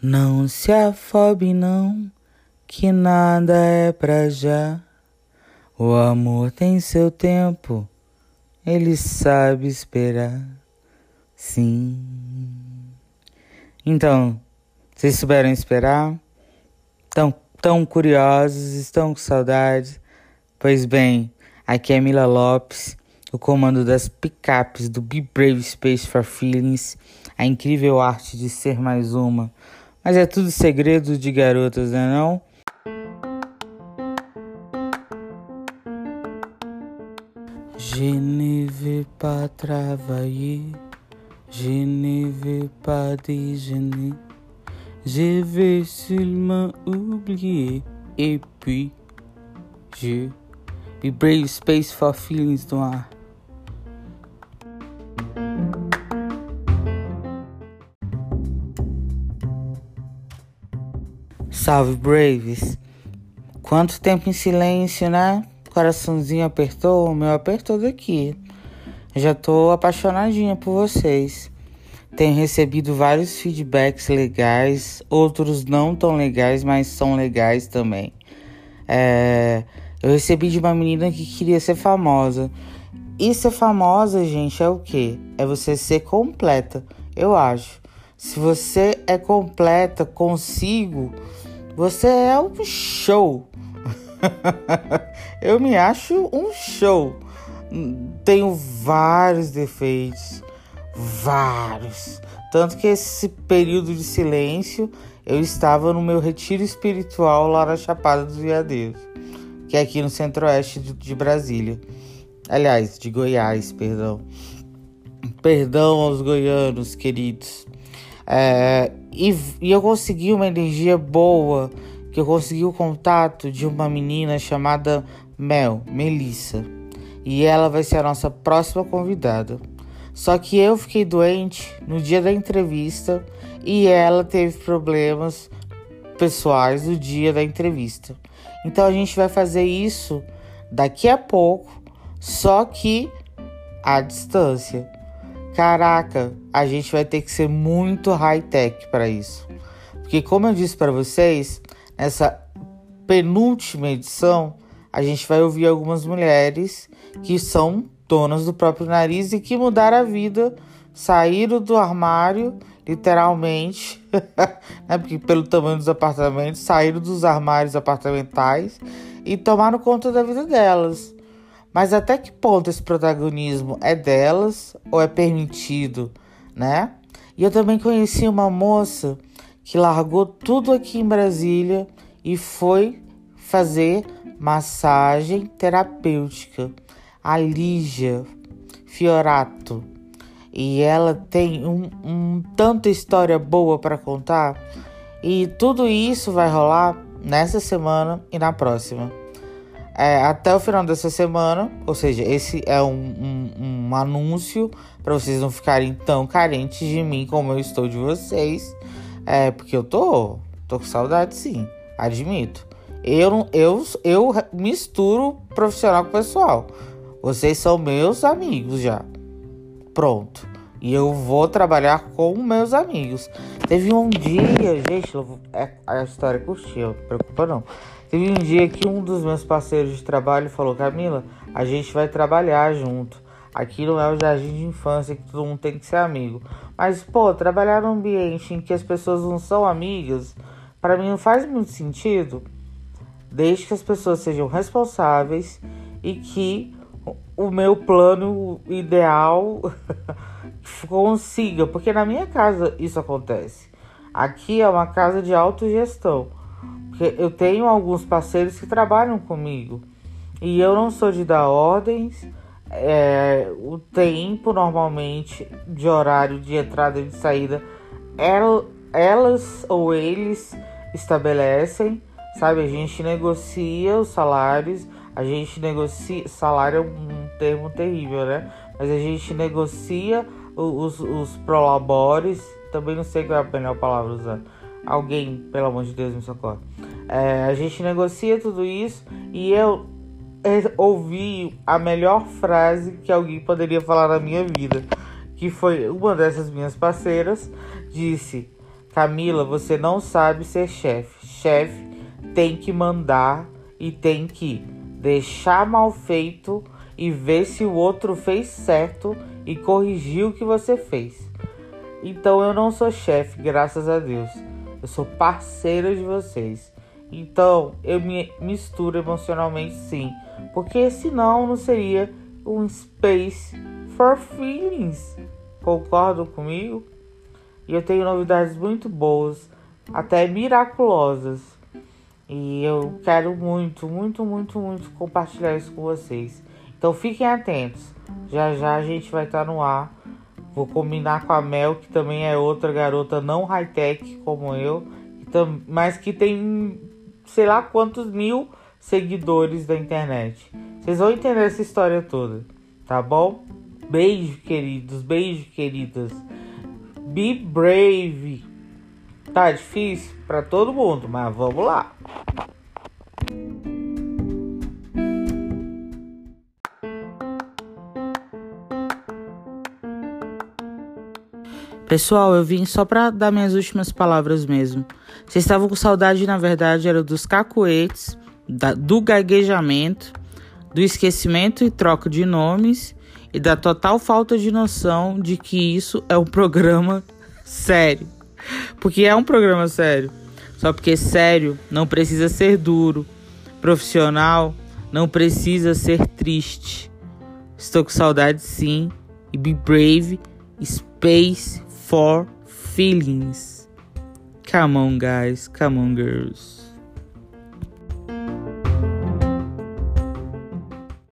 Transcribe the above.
Não se afobe não, que nada é pra já. O amor tem seu tempo, ele sabe esperar. Sim. Então, vocês souberam esperar? Tão, tão curiosos, estão com saudades? Pois bem, aqui é Mila Lopes, o comando das picapes do Be Brave Space for Feelings, a incrível arte de ser mais uma. Mas é tudo segredo de garotas, né não? Je ne veux pas travailler, je ne veux pas déjeuner, je vais seulement oublier et puis je brave space for feelings no ar. Salve Braves! Quanto tempo em silêncio, né? Coraçãozinho apertou, o meu apertou daqui. Já tô apaixonadinha por vocês. Tenho recebido vários feedbacks legais, outros não tão legais, mas são legais também. É, eu recebi de uma menina que queria ser famosa. E ser famosa, gente, é o quê? É você ser completa, eu acho. Se você é completa consigo, você é um show. eu me acho um show. Tenho vários defeitos, vários. Tanto que esse período de silêncio eu estava no meu retiro espiritual lá na Chapada dos Veadeiros, que é aqui no centro-oeste de Brasília. Aliás, de Goiás, perdão. Perdão aos goianos queridos. É, e, e eu consegui uma energia boa, que eu consegui o contato de uma menina chamada Mel, Melissa. E ela vai ser a nossa próxima convidada. Só que eu fiquei doente no dia da entrevista e ela teve problemas pessoais no dia da entrevista. Então a gente vai fazer isso daqui a pouco, só que à distância. Caraca, a gente vai ter que ser muito high-tech para isso. Porque, como eu disse para vocês, nessa penúltima edição, a gente vai ouvir algumas mulheres que são donas do próprio nariz e que mudaram a vida, saíram do armário, literalmente, né? Porque pelo tamanho dos apartamentos, saíram dos armários apartamentais e tomaram conta da vida delas. Mas até que ponto esse protagonismo é delas ou é permitido, né? E eu também conheci uma moça que largou tudo aqui em Brasília e foi fazer massagem terapêutica. A Lígia Fiorato. E ela tem um, um tanta história boa para contar. E tudo isso vai rolar nessa semana e na próxima é, até o final dessa semana. Ou seja, esse é um, um, um anúncio para vocês não ficarem tão carentes de mim como eu estou de vocês. É, porque eu tô, tô com saudade, sim, admito. Eu, eu, eu misturo profissional com pessoal. Vocês são meus amigos já. Pronto. E eu vou trabalhar com meus amigos. Teve um dia, gente, é, a história curtiu, não preocupa não. Teve um dia que um dos meus parceiros de trabalho falou: Camila, a gente vai trabalhar junto. Aqui não é o jardim de infância que todo mundo tem que ser amigo. Mas, pô, trabalhar num ambiente em que as pessoas não são amigas, para mim não faz muito sentido. Desde que as pessoas sejam responsáveis e que o meu plano ideal consiga, porque na minha casa isso acontece. Aqui é uma casa de autogestão. Eu tenho alguns parceiros que trabalham comigo e eu não sou de dar ordens. É, o tempo normalmente de horário de entrada e de saída elas ou eles estabelecem, sabe? A gente negocia os salários, a gente negocia. Salário é um termo terrível, né? Mas a gente negocia os, os prolabores, também não sei qual é a melhor palavra usar Alguém, pelo amor de Deus, me socorre. É, a gente negocia tudo isso e eu ouvi a melhor frase que alguém poderia falar na minha vida, que foi uma dessas minhas parceiras disse: Camila, você não sabe ser chefe. Chefe tem que mandar e tem que deixar mal feito e ver se o outro fez certo e corrigir o que você fez. Então eu não sou chefe, graças a Deus. Eu sou parceira de vocês. Então eu me misturo emocionalmente sim, porque senão não seria um space for feelings. Concordam comigo? E eu tenho novidades muito boas, até miraculosas. E eu quero muito, muito, muito, muito compartilhar isso com vocês. Então fiquem atentos. Já já a gente vai estar tá no ar. Vou combinar com a Mel, que também é outra garota não high-tech como eu, mas que tem sei lá quantos mil seguidores da internet. Vocês vão entender essa história toda, tá bom? Beijo, queridos, beijo, queridas. Be brave. Tá difícil para todo mundo, mas vamos lá. Pessoal, eu vim só para dar minhas últimas palavras mesmo. Vocês estavam com saudade, na verdade, era dos cacuetes, da, do gaguejamento, do esquecimento e troca de nomes e da total falta de noção de que isso é um programa sério. Porque é um programa sério. Só porque sério não precisa ser duro. Profissional não precisa ser triste. Estou com saudade sim. E be brave. Space for feelings. Come on, guys. Come on, girls.